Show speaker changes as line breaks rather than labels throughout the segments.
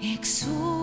exuberante,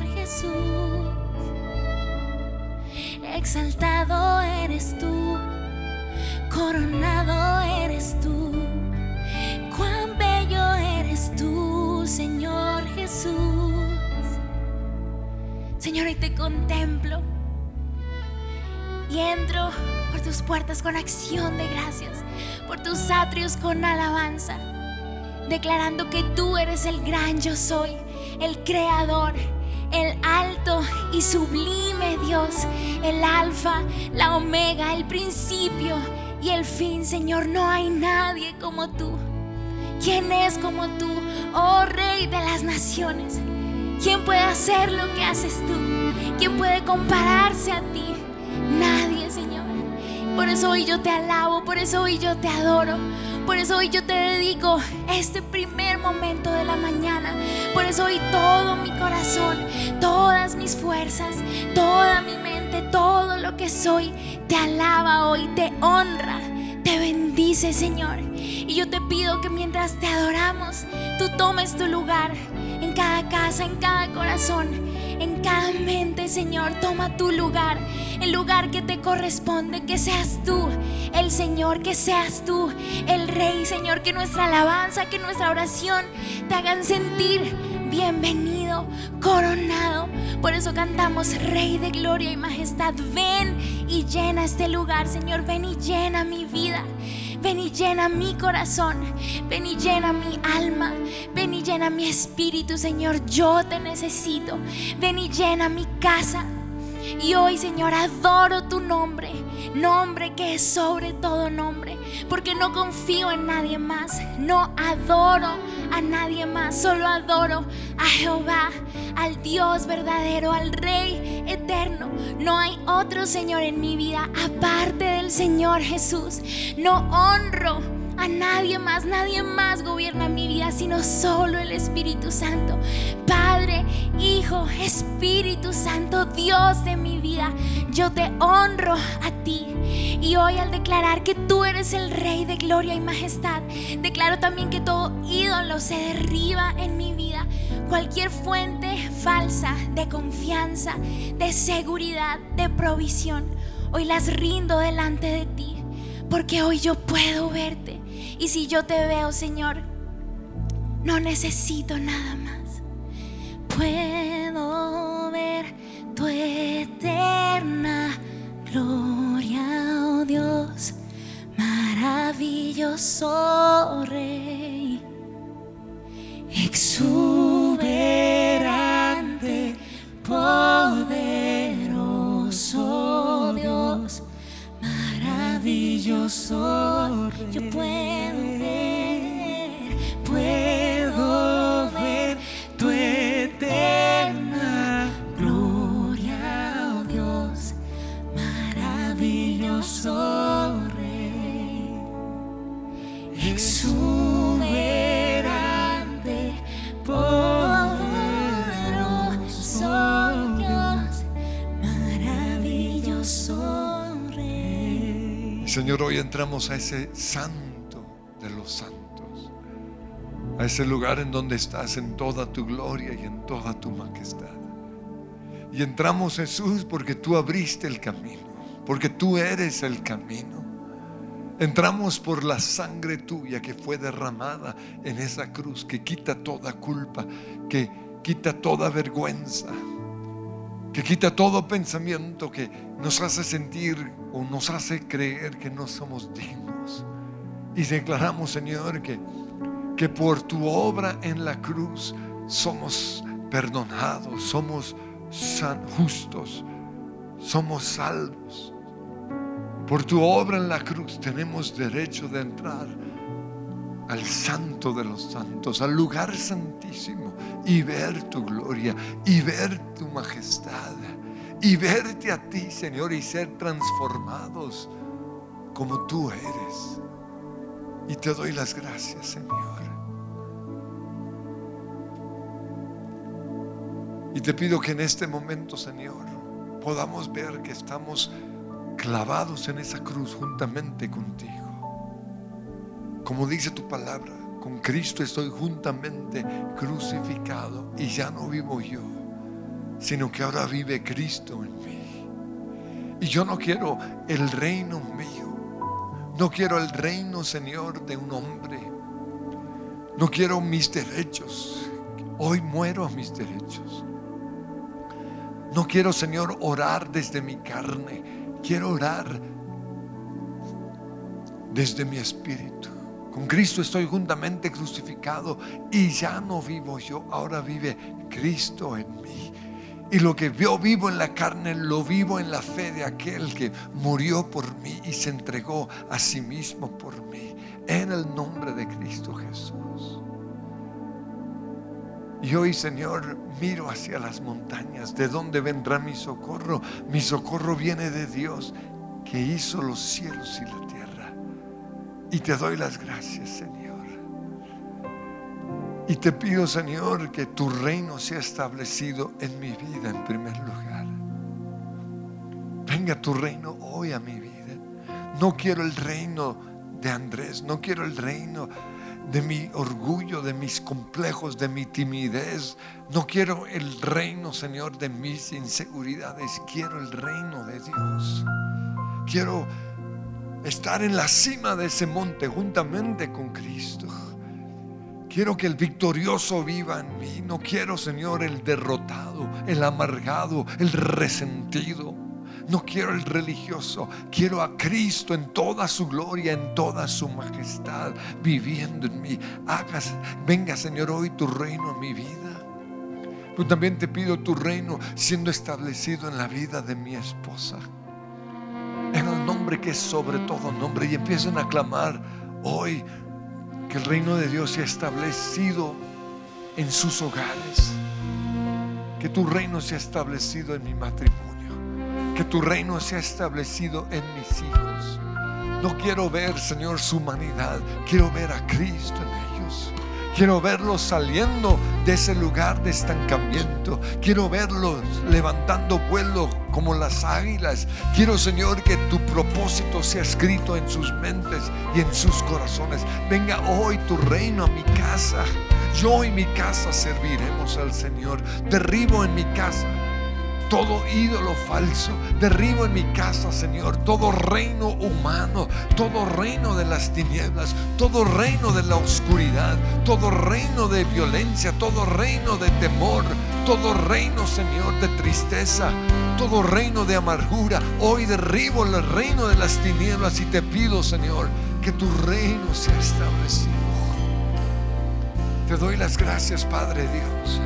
Jesús. Exaltado eres tú, coronado eres tú. Cuán bello eres tú, Señor Jesús. Señor, hoy te contemplo y entro por tus puertas con acción de gracias, por tus atrios con alabanza, declarando que tú eres el gran yo soy, el creador, el alto y sublime Dios, el alfa, la omega, el principio y el fin, Señor. No hay nadie como tú. ¿Quién es como tú, oh Rey de las naciones? ¿Quién puede hacer lo que haces tú? ¿Quién puede compararse a ti? Nadie, Señor. Por eso hoy yo te alabo, por eso hoy yo te adoro. Por eso hoy yo te dedico este primer momento de la mañana. Por eso hoy todo mi corazón, todas mis fuerzas, toda mi mente, todo lo que soy, te alaba hoy, te honra, te bendice, Señor. Y yo te pido que mientras te adoramos, tú tomes tu lugar en cada casa, en cada corazón, en cada mente, Señor. Toma tu lugar, el lugar que te corresponde, que seas tú el Señor, que seas tú el Rey, Señor. Que nuestra alabanza, que nuestra oración te hagan sentir bienvenido, coronado. Por eso cantamos, Rey de gloria y majestad, ven y llena este lugar, Señor. Ven y llena mi vida. Ven y llena mi corazón, ven y llena mi alma, ven y llena mi espíritu, Señor. Yo te necesito. Ven y llena mi casa. Y hoy, Señor, adoro tu nombre, nombre que es sobre todo nombre, porque no confío en nadie más, no adoro a nadie más, solo adoro a Jehová, al Dios verdadero, al Rey eterno. No hay otro Señor en mi vida aparte del Señor Jesús. No honro a nadie más, nadie más gobierna mi vida, sino solo el Espíritu Santo. Padre, Hijo, Espíritu Santo, Dios de mi vida, yo te honro a ti. Y hoy al declarar que tú eres el Rey de gloria y majestad, declaro también que todo ídolo se derriba en mi vida. Cualquier fuente falsa de confianza, de seguridad, de provisión, hoy las rindo delante de ti, porque hoy yo puedo verte. Y si yo te veo, Señor, no necesito nada más. Puedo ver tu eterna gloria, oh Dios, maravilloso Rey, exuberante, poderoso Dios, maravilloso. Yo puedo ver, puedo ver tu eterna gloria, oh Dios, maravilloso Rey. Exuberante,
Señor, hoy entramos a ese santo de los santos, a ese lugar en donde estás en toda tu gloria y en toda tu majestad. Y entramos Jesús porque tú abriste el camino, porque tú eres el camino. Entramos por la sangre tuya que fue derramada en esa cruz, que quita toda culpa, que quita toda vergüenza, que quita todo pensamiento que nos hace sentir o nos hace creer que no somos dignos. Y declaramos, Señor, que, que por tu obra en la cruz somos perdonados, somos san- justos, somos salvos. Por tu obra en la cruz tenemos derecho de entrar al santo de los santos, al lugar santísimo y ver tu gloria y ver tu majestad y verte a ti, Señor, y ser transformados como tú eres. Y te doy las gracias, Señor. Y te pido que en este momento, Señor, podamos ver que estamos clavados en esa cruz juntamente contigo. Como dice tu palabra, con Cristo estoy juntamente crucificado y ya no vivo yo, sino que ahora vive Cristo en mí. Y yo no quiero el reino mío, no quiero el reino, Señor, de un hombre. No quiero mis derechos. Hoy muero a mis derechos. No quiero, Señor, orar desde mi carne. Quiero orar desde mi espíritu. Con Cristo estoy juntamente crucificado y ya no vivo yo, ahora vive Cristo en mí. Y lo que yo vivo en la carne, lo vivo en la fe de aquel que murió por mí y se entregó a sí mismo por mí. En el nombre de Cristo Jesús. Y hoy, Señor, miro hacia las montañas. ¿De dónde vendrá mi socorro? Mi socorro viene de Dios que hizo los cielos y la tierra. Y te doy las gracias, Señor. Y te pido, Señor, que tu reino sea establecido en mi vida en primer lugar. Venga tu reino hoy a mi vida. No quiero el reino de Andrés, no quiero el reino de mi orgullo, de mis complejos, de mi timidez. No quiero el reino, Señor, de mis inseguridades. Quiero el reino de Dios. Quiero estar en la cima de ese monte juntamente con Cristo. Quiero que el victorioso viva en mí. No quiero, Señor, el derrotado, el amargado, el resentido. No quiero el religioso. Quiero a Cristo en toda su gloria, en toda su majestad, viviendo en mí. Hagas, venga, Señor, hoy tu reino en mi vida. Pero también te pido tu reino siendo establecido en la vida de mi esposa. En el que es sobre todo nombre. Y empiecen a clamar hoy que el reino de Dios sea establecido en sus hogares. Que tu reino sea establecido en mi matrimonio. Que tu reino sea establecido en mis hijos. No quiero ver, Señor, su humanidad. Quiero ver a Cristo en ellos. Quiero verlos saliendo de ese lugar de estancamiento. Quiero verlos levantando vuelo como las águilas. Quiero, Señor, que tu propósito sea escrito en sus mentes y en sus corazones. Venga hoy tu reino a mi casa. Yo y mi casa serviremos al Señor. Derribo en mi casa todo ídolo falso. Derribo en mi casa, Señor, todo reino humano, todo reino de las tinieblas, todo reino de la oscuridad, todo reino de violencia, todo reino de temor, todo reino, Señor, de tristeza, todo reino de amargura. Hoy derribo el reino de las tinieblas y te pido, Señor, que tu reino sea establecido. Te doy las gracias, Padre Dios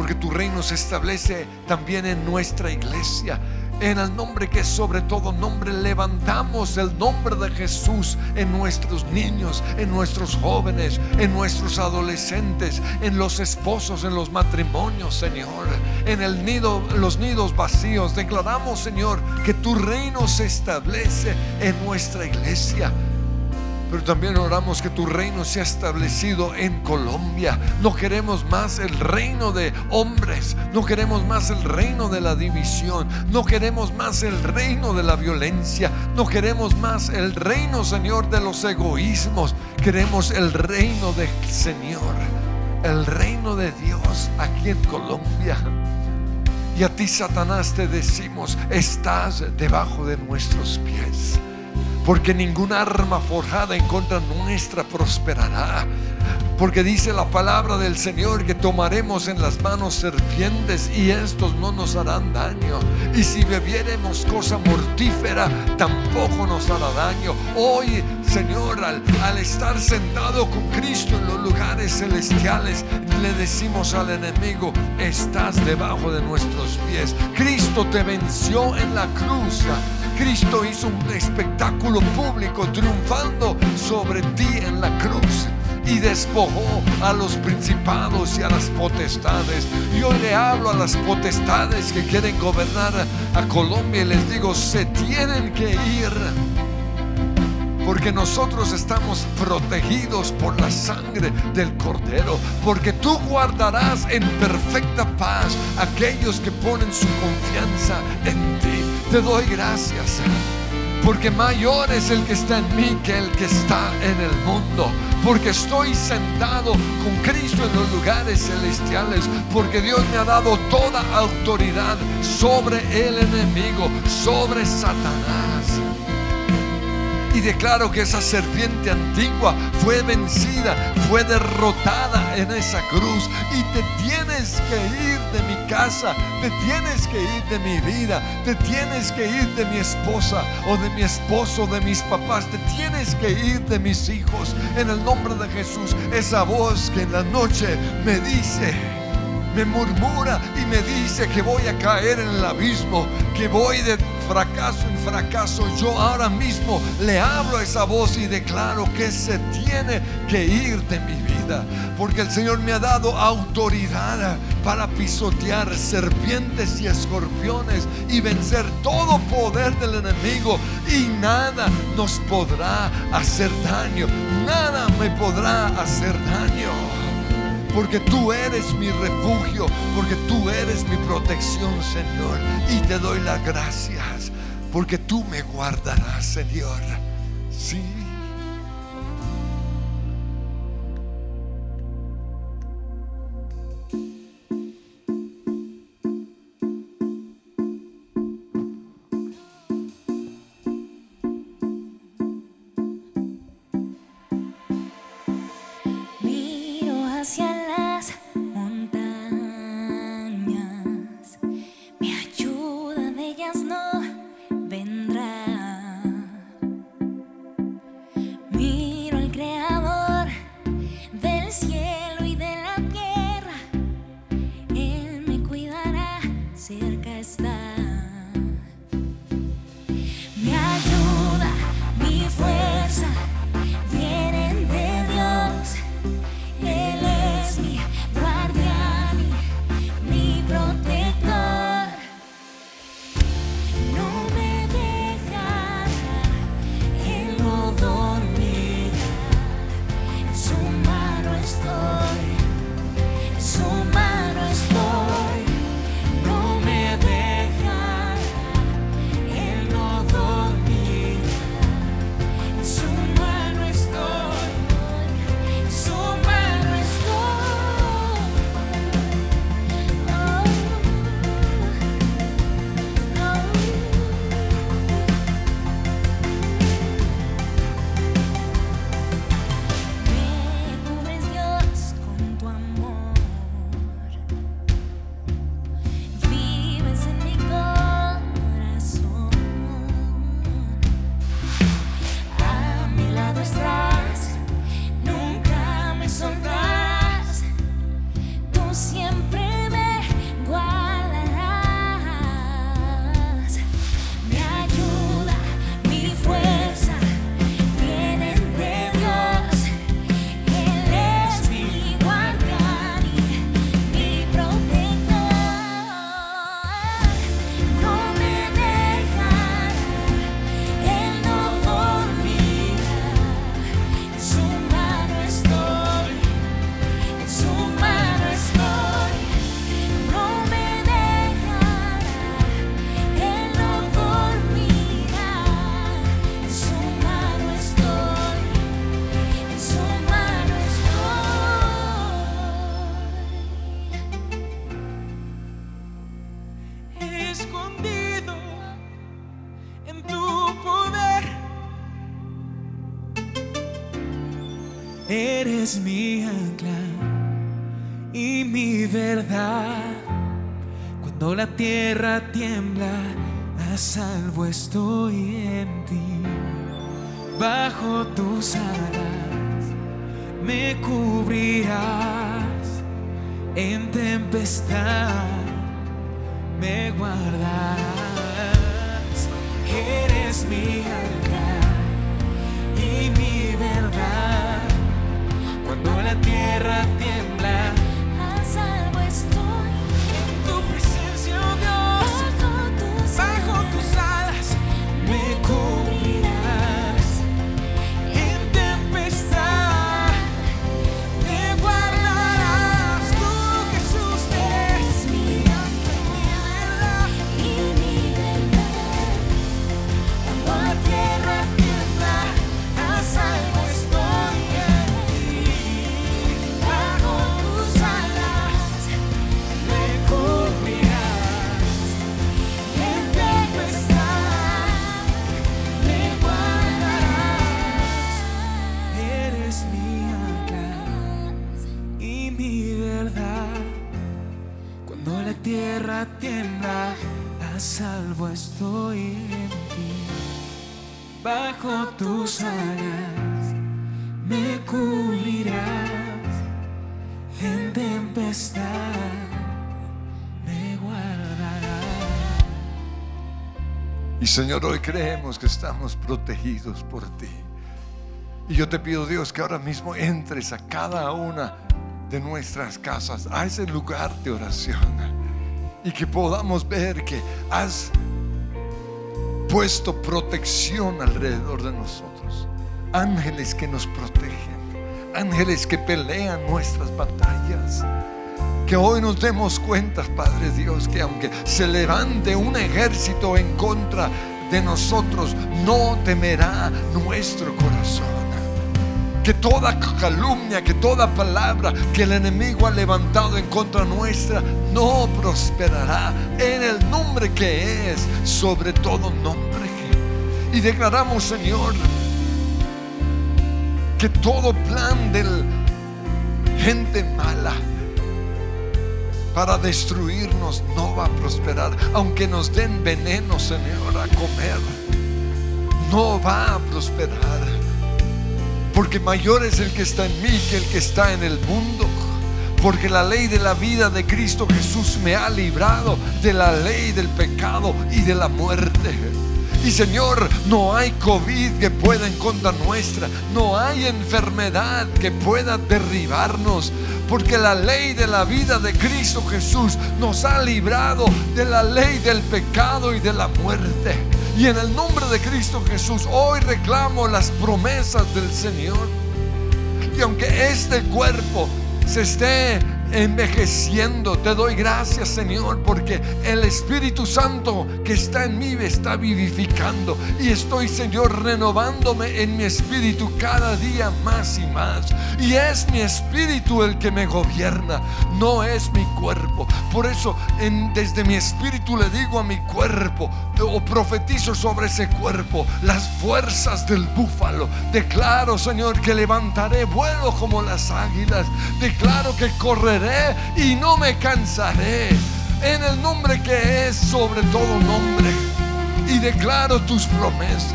porque tu reino se establece también en nuestra iglesia. En el nombre que sobre todo nombre, levantamos el nombre de Jesús en nuestros niños, en nuestros jóvenes, en nuestros adolescentes, en los esposos, en los matrimonios, Señor, en el nido, los nidos vacíos. Declaramos, Señor, que tu reino se establece en nuestra iglesia. Pero también oramos que tu reino sea establecido en Colombia. No queremos más el reino de hombres. No queremos más el reino de la división. No queremos más el reino de la violencia. No queremos más el reino, Señor, de los egoísmos. Queremos el reino del Señor. El reino de Dios aquí en Colombia. Y a ti, Satanás, te decimos, estás debajo de nuestros pies porque ninguna arma forjada en contra nuestra prosperará. Porque dice la palabra del Señor que tomaremos en las manos serpientes y estos no nos harán daño. Y si bebiéremos cosa mortífera, tampoco nos hará daño. Hoy, Señor, al, al estar sentado con Cristo en los lugares celestiales, le decimos al enemigo, estás debajo de nuestros pies. Cristo te venció en la cruz Cristo hizo un espectáculo público triunfando sobre ti en la cruz y despojó a los principados y a las potestades. Yo le hablo a las potestades que quieren gobernar a Colombia y les digo, se tienen que ir. Porque nosotros estamos protegidos por la sangre del Cordero. Porque tú guardarás en perfecta paz aquellos que ponen su confianza en ti. Te doy gracias. Porque mayor es el que está en mí que el que está en el mundo. Porque estoy sentado con Cristo en los lugares celestiales. Porque Dios me ha dado toda autoridad sobre el enemigo, sobre Satanás. Y declaro que esa serpiente antigua fue vencida, fue derrotada en esa cruz. Y te tienes que ir de mi casa, te tienes que ir de mi vida, te tienes que ir de mi esposa o de mi esposo, de mis papás, te tienes que ir de mis hijos. En el nombre de Jesús, esa voz que en la noche me dice, me murmura y me dice que voy a caer en el abismo, que voy de fracaso en fracaso, yo ahora mismo le hablo a esa voz y declaro que se tiene que ir de mi vida, porque el Señor me ha dado autoridad para pisotear serpientes y escorpiones y vencer todo poder del enemigo y nada nos podrá hacer daño, nada me podrá hacer daño porque tú eres mi refugio, porque tú eres mi protección, Señor. Y te doy las gracias, porque tú me guardarás, Señor. Sí.
Salvo estoy Bajo tus alas me cubrirás. En tempestad me guardarás. Y
Señor, hoy creemos que estamos protegidos por ti. Y yo te pido, Dios, que ahora mismo entres a cada una de nuestras casas, a ese lugar de oración. Y que podamos ver que has puesto protección alrededor de nosotros. Ángeles que nos protegen. Ángeles que pelean nuestras batallas. Que hoy nos demos cuenta, Padre Dios, que aunque se levante un ejército en contra de nosotros, no temerá nuestro corazón. Que toda calumnia, que toda palabra que el enemigo ha levantado en contra nuestra, no prosperará en el nombre que es sobre todo nombre. Y declaramos, Señor, que todo plan del gente mala para destruirnos no va a prosperar. Aunque nos den veneno, Señor, a comer, no va a prosperar. Porque mayor es el que está en mí que el que está en el mundo. Porque la ley de la vida de Cristo Jesús me ha librado de la ley del pecado y de la muerte. Y Señor, no hay COVID que pueda en contra nuestra, no hay enfermedad que pueda derribarnos, porque la ley de la vida de Cristo Jesús nos ha librado de la ley del pecado y de la muerte. Y en el nombre de Cristo Jesús, hoy reclamo las promesas del Señor. Y aunque este cuerpo se esté envejeciendo, te doy gracias Señor porque el Espíritu Santo que está en mí me está vivificando y estoy Señor renovándome en mi espíritu cada día más y más. Y es mi espíritu el que me gobierna, no es mi cuerpo. Por eso desde mi espíritu le digo a mi cuerpo o profetizo sobre ese cuerpo las fuerzas del búfalo. Declaro Señor que levantaré vuelo como las águilas. Declaro que correré y no me cansaré. En el nombre que es sobre todo nombre. Y declaro tus promesas.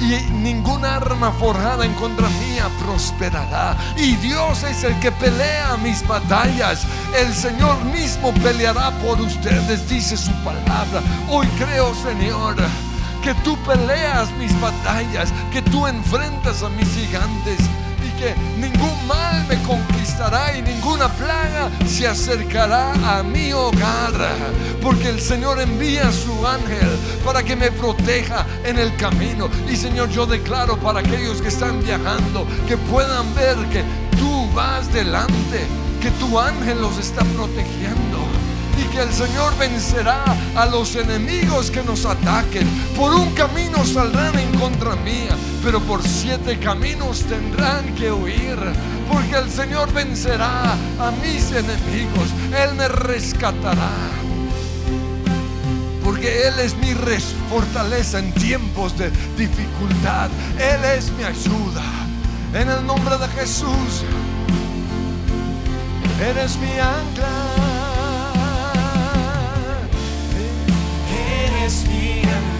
Y ninguna arma forjada en contra mía prosperará. Y Dios es el que pelea mis batallas. El Señor mismo peleará por ustedes, dice su palabra. Hoy creo, Señor, que tú peleas mis batallas, que tú enfrentas a mis gigantes que ningún mal me conquistará y ninguna plaga se acercará a mi hogar, porque el Señor envía a su ángel para que me proteja en el camino. Y Señor, yo declaro para aquellos que están viajando que puedan ver que tú vas delante, que tu ángel los está protegiendo y que el Señor vencerá a los enemigos que nos ataquen. Por un camino saldrán en contra mía, pero por siete caminos tendrán que huir. Porque el Señor vencerá a mis enemigos. Él me rescatará. Porque Él es mi fortaleza en tiempos de dificultad. Él es mi ayuda. En el nombre de Jesús, eres mi ancla.
Eres mi ancla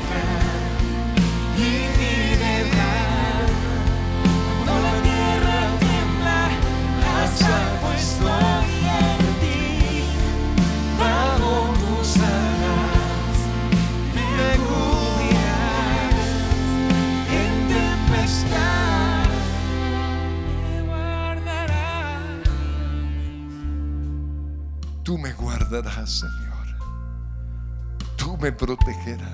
Tú me guardarás, Señor. Tú me protegerás.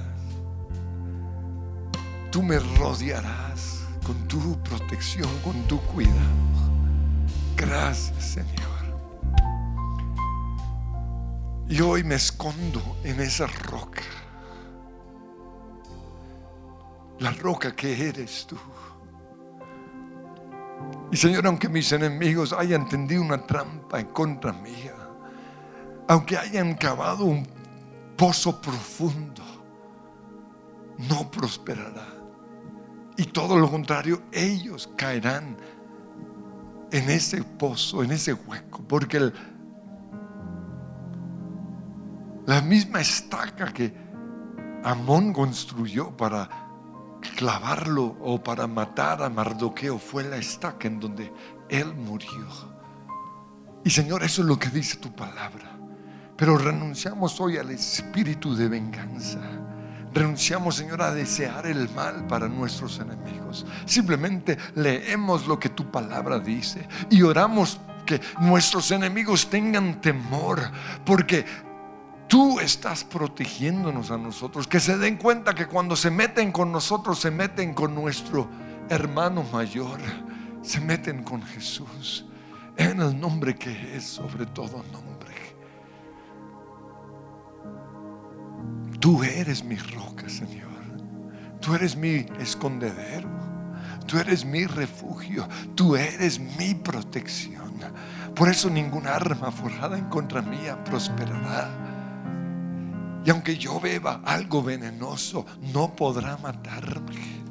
Tú me rodearás con tu protección, con tu cuidado. Gracias, Señor. Y hoy me escondo en esa roca. La roca que eres tú. Y Señor, aunque mis enemigos hayan tendido una trampa en contra mía, aunque hayan cavado un pozo profundo, no prosperará. Y todo lo contrario, ellos caerán en ese pozo, en ese hueco, porque la misma estaca que Amón construyó para clavarlo o para matar a Mardoqueo fue la estaca en donde él murió. Y Señor, eso es lo que dice tu palabra. Pero renunciamos hoy al espíritu de venganza. Renunciamos, Señor, a desear el mal para nuestros enemigos. Simplemente leemos lo que tu palabra dice y oramos que nuestros enemigos tengan temor, porque tú estás protegiéndonos a nosotros. Que se den cuenta que cuando se meten con nosotros, se meten con nuestro hermano mayor, se meten con Jesús, en el nombre que es sobre todo nombre. Tú eres mi roca, Señor. Tú eres mi escondedero. Tú eres mi refugio. Tú eres mi protección. Por eso ninguna arma forjada en contra mía prosperará. Y aunque yo beba algo venenoso, no podrá matarme.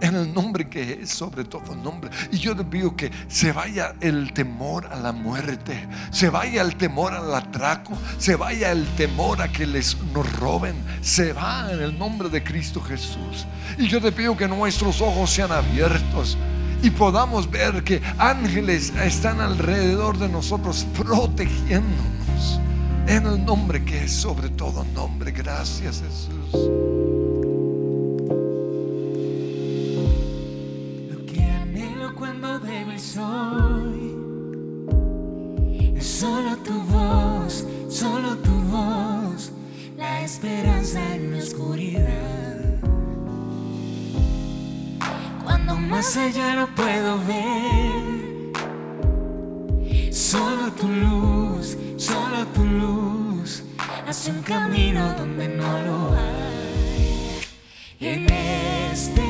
En el nombre que es sobre todo nombre. Y yo le pido que se vaya el temor a la muerte, se vaya el temor al atraco, se vaya el temor a que les nos roben. Se va en el nombre de Cristo Jesús. Y yo te pido que nuestros ojos sean abiertos y podamos ver que ángeles están alrededor de nosotros protegiéndonos. En el nombre que es sobre todo nombre. Gracias Jesús.
Soy solo tu voz, solo tu voz, la esperanza en la oscuridad. Cuando más allá no puedo ver, solo tu luz, solo tu luz hace un camino donde no lo hay. En este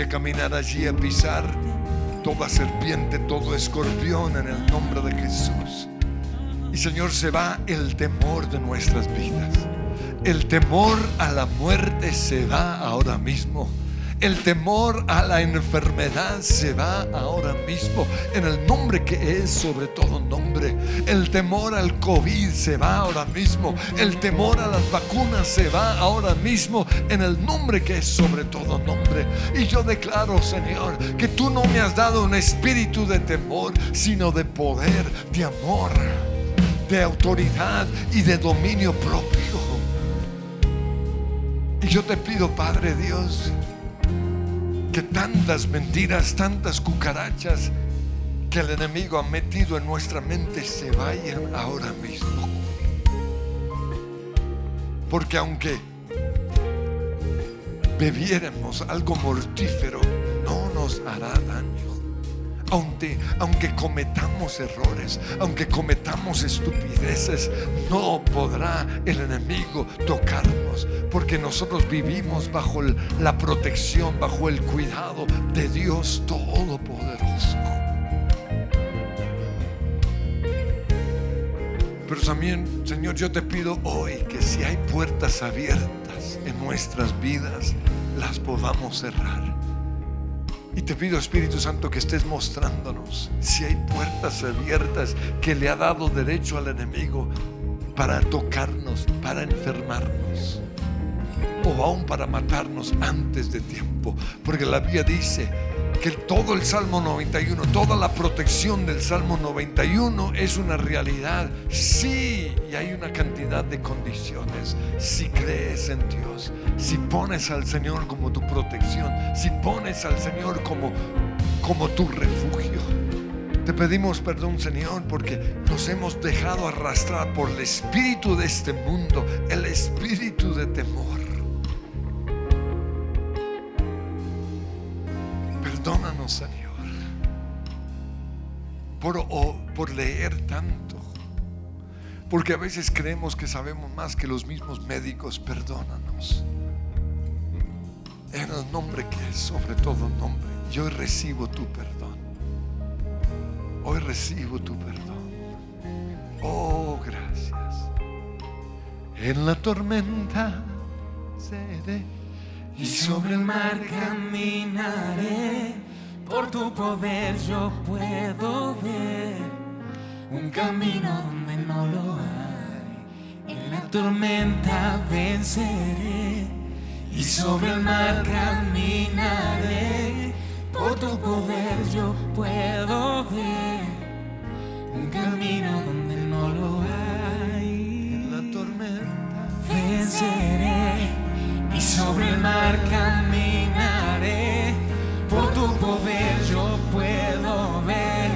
A caminar allí, a pisar toda serpiente, todo escorpión en el nombre de Jesús. Y Señor, se va el temor de nuestras vidas. El temor a la muerte se va ahora mismo. El temor a la enfermedad se va ahora mismo en el nombre que es sobre todo nombre. El temor al COVID se va ahora mismo. El temor a las vacunas se va ahora mismo en el nombre que es sobre todo nombre. Y yo declaro, Señor, que tú no me has dado un espíritu de temor, sino de poder, de amor, de autoridad y de dominio propio. Y yo te pido, Padre Dios, que tantas mentiras, tantas cucarachas que el enemigo ha metido en nuestra mente se vayan ahora mismo. Porque aunque bebiéramos algo mortífero, no nos hará daño. Aunque, aunque cometamos errores, aunque cometamos estupideces, no podrá el enemigo tocarnos, porque nosotros vivimos bajo la protección, bajo el cuidado de Dios Todopoderoso. Pero también, Señor, yo te pido hoy que si hay puertas abiertas en nuestras vidas, las podamos cerrar. Y te pido, Espíritu Santo, que estés mostrándonos si hay puertas abiertas que le ha dado derecho al enemigo para tocarnos, para enfermarnos, o aún para matarnos antes de tiempo. Porque la Biblia dice que todo el Salmo 91, toda la protección del Salmo 91 es una realidad. Sí, y hay una cantidad de condiciones. Si crees en Dios, si pones al Señor como tu protección, si pones al Señor como, como tu refugio. Te pedimos perdón, Señor, porque nos hemos dejado arrastrar por el espíritu de este mundo, el espíritu de temor. Señor, por, por leer tanto. Porque a veces creemos que sabemos más que los mismos médicos. Perdónanos. En el nombre que es sobre todo nombre. Yo recibo tu perdón. Hoy recibo tu perdón. Oh, gracias. En la tormenta seré.
Y sobre el mar caminaré, por tu poder yo puedo ver un camino donde no lo hay. En la tormenta venceré y sobre el mar caminaré, por tu poder yo puedo ver un camino donde no lo hay
En la tormenta.
venceré y sobre el mar caminaré. Tu poder yo puedo ver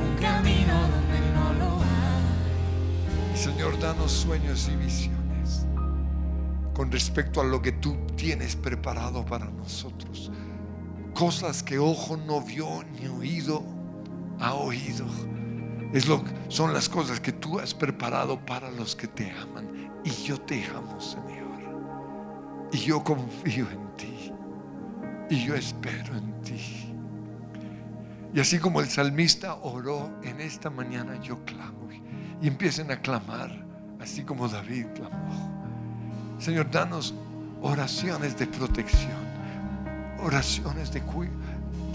un camino donde no lo hay.
Señor, danos sueños y visiones. con respecto a lo que tú tienes preparado para nosotros. Cosas que ojo no vio ni oído ha oído. Es lo, son las cosas que tú has preparado para los que te aman. Y yo te amo, Señor. Y yo confío en ti. Y yo espero en ti. Y así como el salmista oró en esta mañana, yo clamo. Y empiecen a clamar, así como David clamó. Señor, danos oraciones de protección, oraciones de,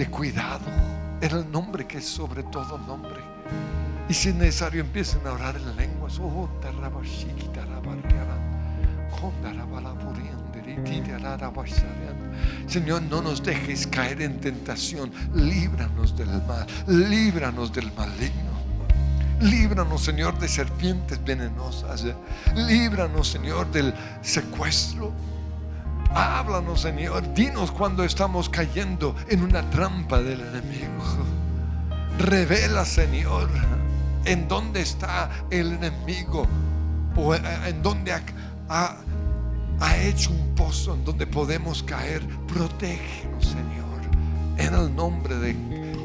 cuidado, en el nombre que es sobre todo nombre. Y si es necesario, empiecen a orar en lenguas. Oh, Señor, no nos dejes caer en tentación. Líbranos del mal. Líbranos del maligno. Líbranos, Señor, de serpientes venenosas. Líbranos, Señor, del secuestro. Háblanos, Señor. Dinos cuando estamos cayendo en una trampa del enemigo. Revela, Señor, en dónde está el enemigo o en dónde ha ha hecho un pozo en donde podemos caer. Protégenos, Señor, en el nombre de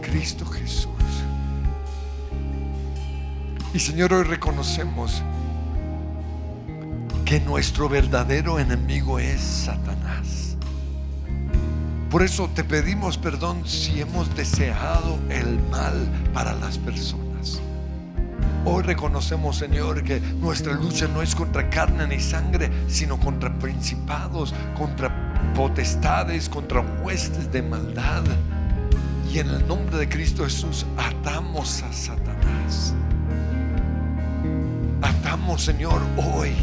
Cristo Jesús. Y Señor, hoy reconocemos que nuestro verdadero enemigo es Satanás. Por eso te pedimos perdón si hemos deseado el mal para las personas. Hoy reconocemos, Señor, que nuestra lucha no es contra carne ni sangre, sino contra principados, contra potestades, contra huestes de maldad. Y en el nombre de Cristo Jesús atamos a Satanás. Atamos, Señor, hoy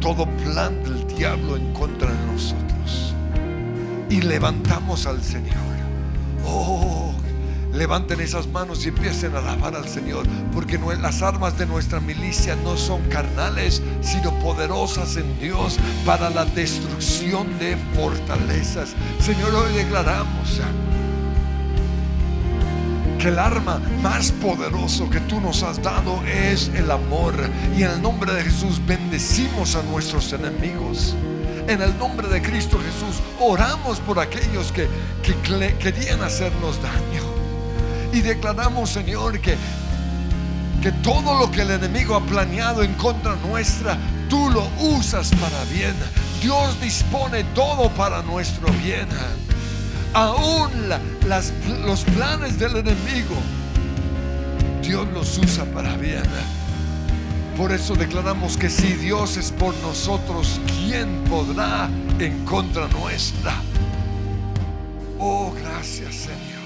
todo plan del diablo en contra de nosotros. Y levantamos al Señor. Oh, levanten esas manos y empiecen a alabar al Señor, porque las armas de nuestra milicia no son carnales, sino poderosas en Dios para la destrucción de fortalezas. Señor, hoy declaramos que el arma más poderoso que tú nos has dado es el amor. Y en el nombre de Jesús bendecimos a nuestros enemigos. En el nombre de Cristo Jesús oramos por aquellos que, que querían hacernos daño. Y declaramos, Señor, que, que todo lo que el enemigo ha planeado en contra nuestra, tú lo usas para bien. Dios dispone todo para nuestro bien. Aún los planes del enemigo, Dios los usa para bien. Por eso declaramos que si Dios es por nosotros, ¿quién podrá en contra nuestra? Oh, gracias Señor.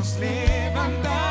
nos levantar.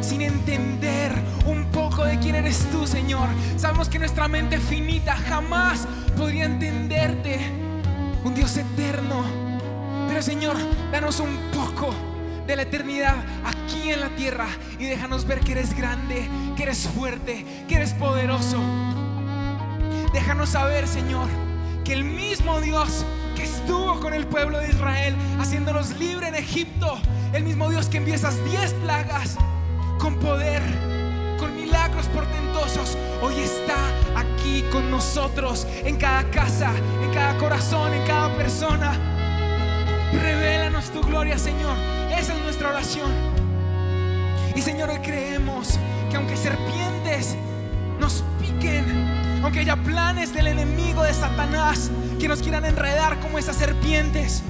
Sin entender un poco de quién eres tú, Señor. Sabemos que nuestra mente finita jamás podría entenderte, un Dios eterno. Pero Señor, danos un poco de la eternidad aquí en la tierra y déjanos ver que eres grande, que eres fuerte, que eres poderoso. Déjanos saber, Señor, que el mismo Dios que estuvo con el pueblo de Israel haciéndolos libre en Egipto, el mismo Dios que envía esas diez plagas con poder, con milagros portentosos, hoy está aquí con nosotros en cada casa, en cada corazón, en cada persona. Revélanos tu gloria, Señor. Esa es nuestra oración. Y Señor, hoy creemos que aunque serpientes nos piquen, aunque haya planes del enemigo de Satanás que nos quieran enredar como esas serpientes,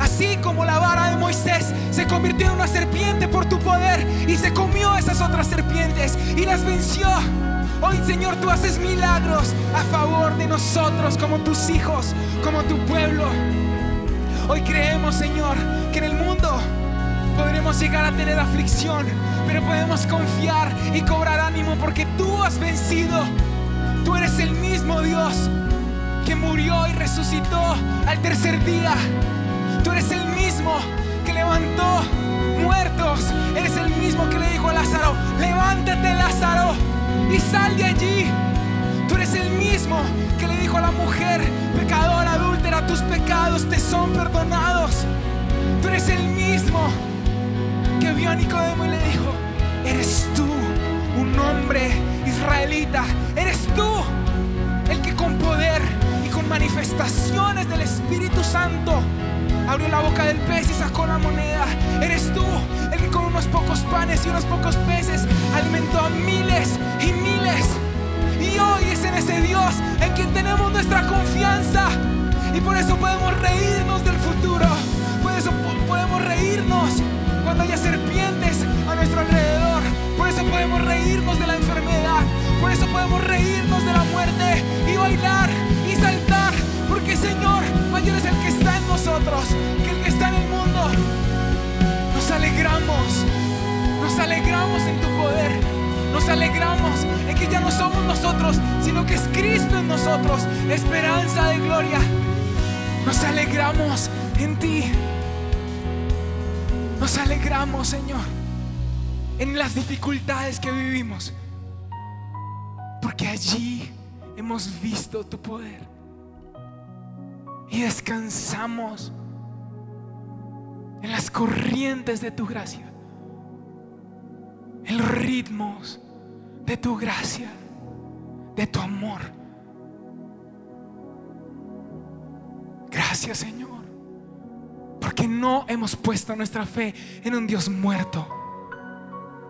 así como la vara de Moisés se convirtió en una serpiente por tu poder y se comió esas otras serpientes y las venció. Hoy, Señor, tú haces milagros a favor de nosotros como tus hijos, como tu pueblo. Hoy creemos, Señor, que en el mundo podremos llegar a tener aflicción, pero podemos confiar y cobrar ánimo porque tú has vencido. Tú eres el mismo Dios que murió y resucitó al tercer día. Tú eres el mismo que levantó muertos. Eres el mismo que le dijo a Lázaro, levántate Lázaro y sal de allí. Tú eres el mismo que le dijo a la mujer, pecadora, adúltera, tus pecados te son perdonados. Tú eres el mismo que vio a Nicodemo y le dijo, eres tú un hombre israelita, eres tú el que con poder y con manifestaciones del Espíritu Santo abrió la boca del pez y sacó la moneda. Eres tú el que con unos pocos panes y unos pocos peces alimentó a miles y miles. Y hoy es en ese Dios en quien tenemos nuestra confianza. Y por eso podemos reírnos del futuro. Por eso podemos reírnos cuando haya serpientes. Por eso podemos reírnos de la enfermedad. Por eso podemos reírnos de la muerte y bailar y saltar. Porque Señor, mayor es el que está en nosotros que el que está en el mundo. Nos alegramos, nos alegramos en tu poder. Nos alegramos en que ya no somos nosotros, sino que es Cristo en nosotros, esperanza de gloria. Nos alegramos en ti. Nos alegramos, Señor, en las dificultades que vivimos. Porque allí hemos visto tu poder. Y descansamos en las corrientes de tu gracia. En los ritmos de tu gracia, de tu amor. Gracias, Señor. Porque no hemos puesto nuestra fe en un Dios muerto.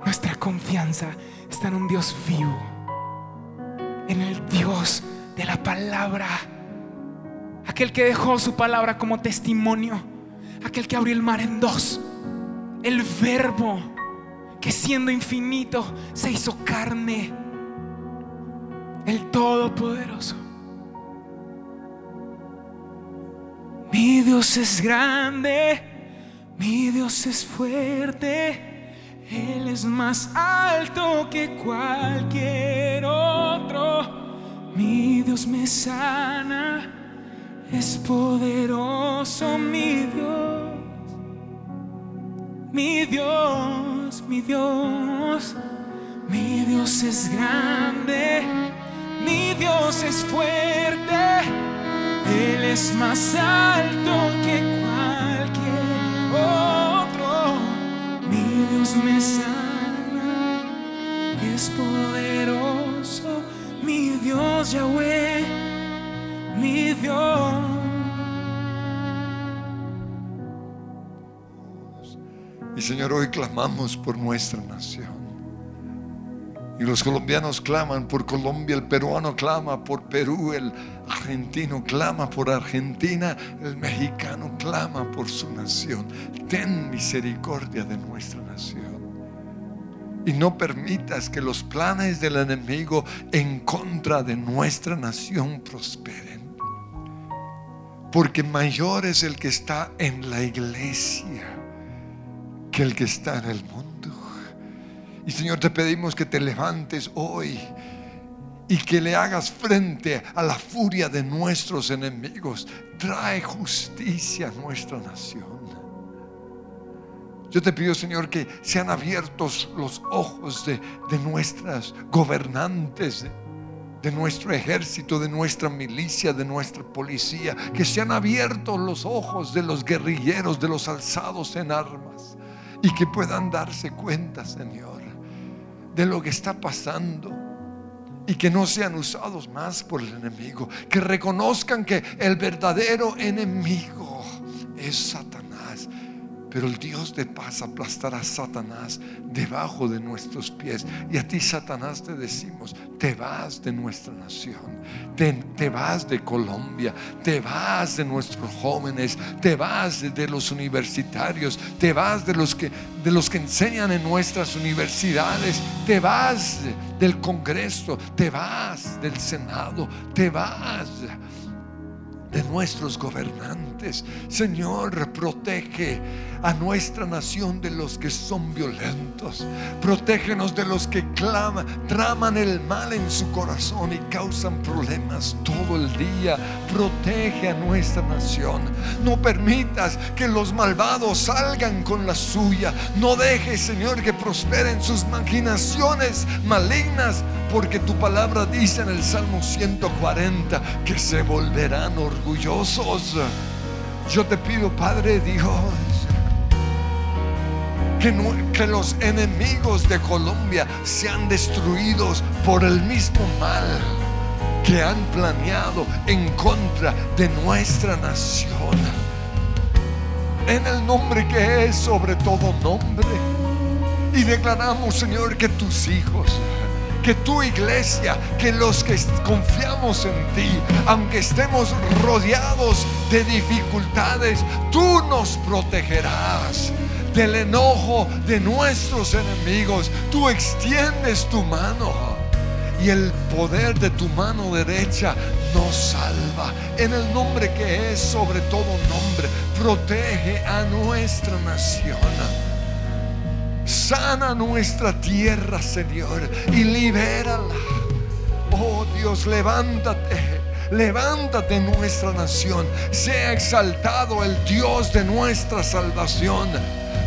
Nuestra confianza está en un Dios vivo. En el Dios de la palabra. Aquel que dejó su palabra como testimonio. Aquel que abrió el mar en dos. El verbo que siendo infinito se hizo carne. El Todopoderoso. Mi Dios es grande, mi Dios es fuerte, Él es más alto que cualquier otro. Mi Dios me sana, es poderoso mi Dios, mi Dios, mi Dios, mi Dios es grande, mi Dios es fuerte. Él es más alto que cualquier otro. Dios me sana, es poderoso. mi Dios Yahweh, mi Dios.
Y Señor, hoy clamamos por nuestra nación. Y los colombianos claman por Colombia, el peruano clama por Perú, el argentino clama por Argentina, el mexicano clama por su nación. Ten misericordia de nuestra nación. Y no permitas que los planes del enemigo en contra de nuestra nación prosperen. Porque mayor es el que está en la iglesia que el que está en el mundo. Y Señor, te pedimos que te levantes hoy y que le hagas frente a la furia de nuestros enemigos. Trae justicia a nuestra nación. Yo te pido, Señor, que sean abiertos los ojos de, de nuestras gobernantes, de, de nuestro ejército, de nuestra milicia, de nuestra policía, que sean abiertos los ojos de los guerrilleros, de los alzados en armas, y que puedan darse cuenta, Señor, de lo que está pasando y que no sean usados más por el enemigo, que reconozcan que el verdadero enemigo es Satanás. Pero el Dios de paz aplastará a Satanás debajo de nuestros pies. Y a ti, Satanás, te decimos, te vas de nuestra nación, te, te vas de Colombia, te vas de nuestros jóvenes, te vas de, de los universitarios, te vas de los, que, de los que enseñan en nuestras universidades, te vas del Congreso, te vas del Senado, te vas de nuestros gobernantes. Señor, protege a nuestra nación de los que son violentos. Protégenos de los que claman, traman el mal en su corazón y causan problemas todo el día. Protege a nuestra nación. No permitas que los malvados salgan con la suya. No dejes, Señor, que prosperen sus maquinaciones malignas, porque tu palabra dice en el Salmo 140 que se volverán orgullosos. Yo te pido, Padre Dios, que, que los enemigos de Colombia sean destruidos por el mismo mal que han planeado en contra de nuestra nación. En el nombre que es sobre todo nombre. Y declaramos, Señor, que tus hijos, que tu iglesia, que los que confiamos en ti, aunque estemos rodeados de dificultades, tú nos protegerás del enojo de nuestros enemigos. Tú extiendes tu mano y el poder de tu mano derecha nos salva. En el nombre que es sobre todo nombre, protege a nuestra nación. Sana nuestra tierra, Señor, y libérala. Oh Dios, levántate. Levántate nuestra nación. Sea exaltado el Dios de nuestra salvación.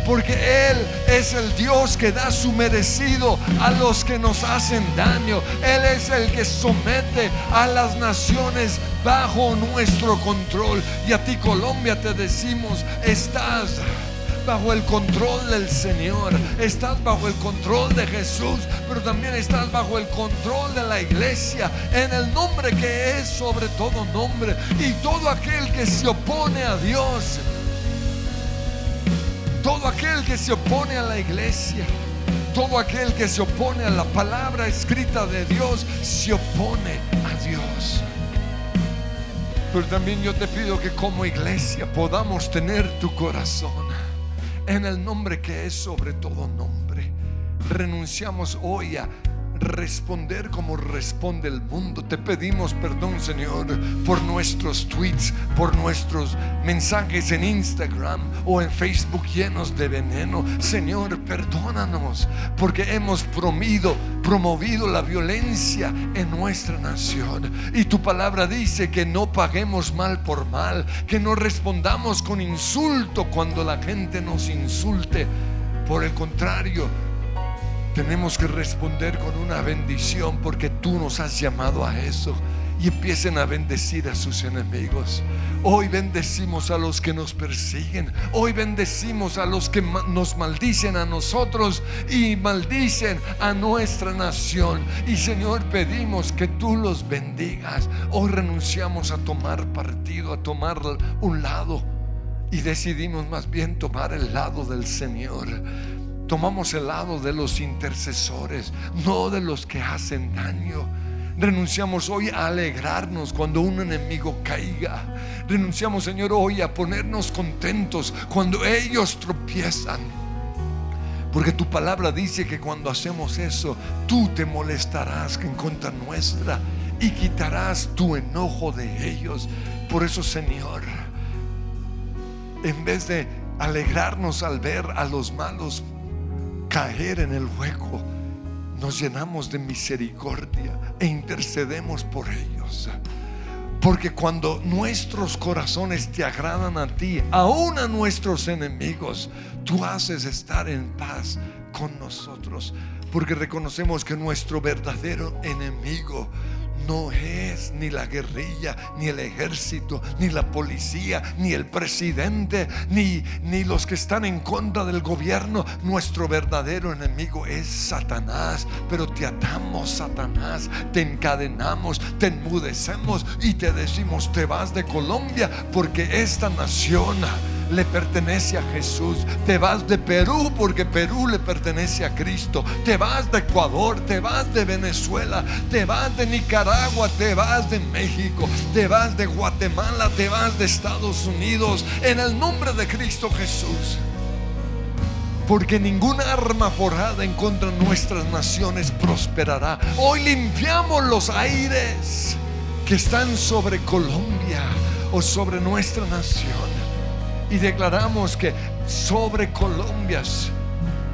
Porque Él es el Dios que da su merecido a los que nos hacen daño. Él es el que somete a las naciones bajo nuestro control. Y a ti Colombia te decimos, estás bajo el control del Señor, estás bajo el control de Jesús, pero también estás bajo el control de la iglesia, en el nombre que es sobre todo nombre. Y todo aquel que se opone a Dios, todo aquel que se opone a la iglesia, todo aquel que se opone a la palabra escrita de Dios, se opone a Dios. Pero también yo te pido que como iglesia podamos tener tu corazón en el nombre que es sobre todo nombre. Renunciamos hoy a responder como responde el mundo. Te pedimos perdón, Señor, por nuestros tweets, por nuestros mensajes en Instagram o en Facebook llenos de veneno. Señor, perdónanos porque hemos promido, promovido la violencia en nuestra nación. Y tu palabra dice que no paguemos mal por mal, que no respondamos con insulto cuando la gente nos insulte. Por el contrario, tenemos que responder con una bendición porque tú nos has llamado a eso. y empiecen a bendecir a sus enemigos. Hoy bendecimos a los que nos persiguen. Hoy bendecimos a los que nos maldicen a nosotros y maldicen a nuestra nación. Y Señor, pedimos que tú los bendigas. Hoy renunciamos a tomar partido, a tomar un lado. Y decidimos más bien tomar el lado del Señor. Tomamos el lado de los intercesores, no de los que hacen daño. Renunciamos hoy a alegrarnos cuando un enemigo caiga. Renunciamos, Señor, hoy a ponernos contentos cuando ellos tropiezan. Porque tu palabra dice que cuando hacemos eso, tú te molestarás en contra nuestra y quitarás tu enojo de ellos. Por eso, Señor, en vez de alegrarnos al ver a los malos caer en el hueco, nos llenamos de misericordia e intercedemos por ellos. Porque cuando nuestros corazones te agradan a ti, aún a nuestros enemigos, tú haces estar en paz con nosotros. Porque reconocemos que nuestro verdadero enemigo no es ni la guerrilla, ni el ejército, ni la policía, ni el presidente, ni, ni los que están en contra del gobierno. Nuestro verdadero enemigo es Satanás. Pero te atamos, Satanás, te encadenamos, te enmudecemos y te decimos, te vas de Colombia porque esta nación le pertenece a Jesús. Te vas de Perú porque Perú le pertenece a Cristo. Te vas de Ecuador, te vas de Venezuela, te vas de Nicaragua, te vas de México, te vas de Guatemala, te vas de Estados Unidos. En el nombre de Cristo Jesús. Porque ninguna arma forjada en contra de nuestras naciones prosperará. Hoy limpiamos los aires que están sobre Colombia o sobre nuestra nación y declaramos que sobre Colombias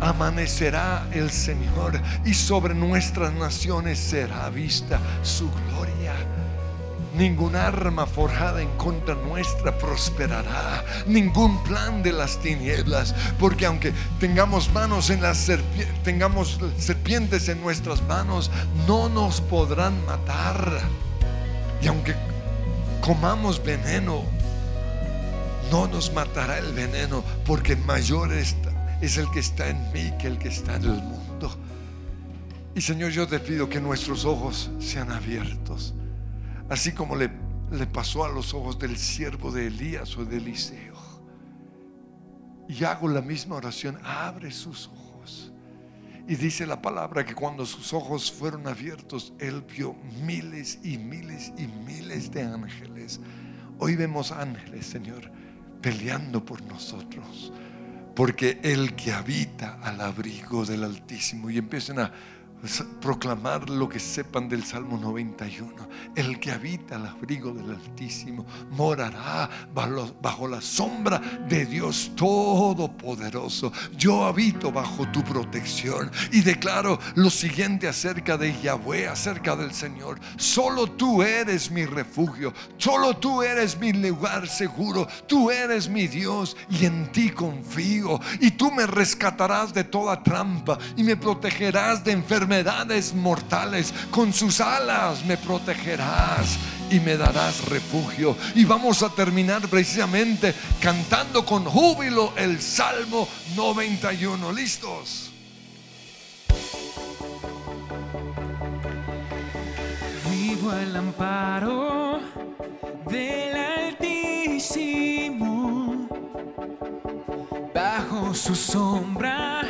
amanecerá el Señor y sobre nuestras naciones será vista su gloria. Ningún arma forjada en contra nuestra prosperará. Ningún plan de las tinieblas. Porque aunque tengamos manos en las tengamos serpientes en nuestras manos, no nos podrán matar. Y aunque comamos veneno, no nos matará el veneno, porque mayor es el que está en mí que el que está en el mundo. Y Señor, yo te pido que nuestros ojos sean abiertos, así como le, le pasó a los ojos del siervo de Elías o de Eliseo. Y hago la misma oración, abre sus ojos. Y dice la palabra que cuando sus ojos fueron abiertos, él vio miles y miles y miles de ángeles. Hoy vemos ángeles, Señor peleando por nosotros. Porque el que habita al abrigo del Altísimo y empiecen a proclamar lo que sepan del Salmo 91. El que habita al abrigo del Altísimo morará bajo la sombra de Dios Todopoderoso. Yo habito bajo tu protección y declaro lo siguiente acerca de Yahweh, acerca del Señor. Solo tú eres mi refugio, solo tú eres mi lugar seguro, tú eres mi Dios y en ti confío. Y tú me rescatarás de toda trampa y me protegerás de enfermedad enfermedades mortales. Con sus alas me protegerás y me darás refugio. Y vamos a terminar precisamente cantando con júbilo el Salmo 91. ¿Listos?
Vivo al amparo del Altísimo, bajo su sombra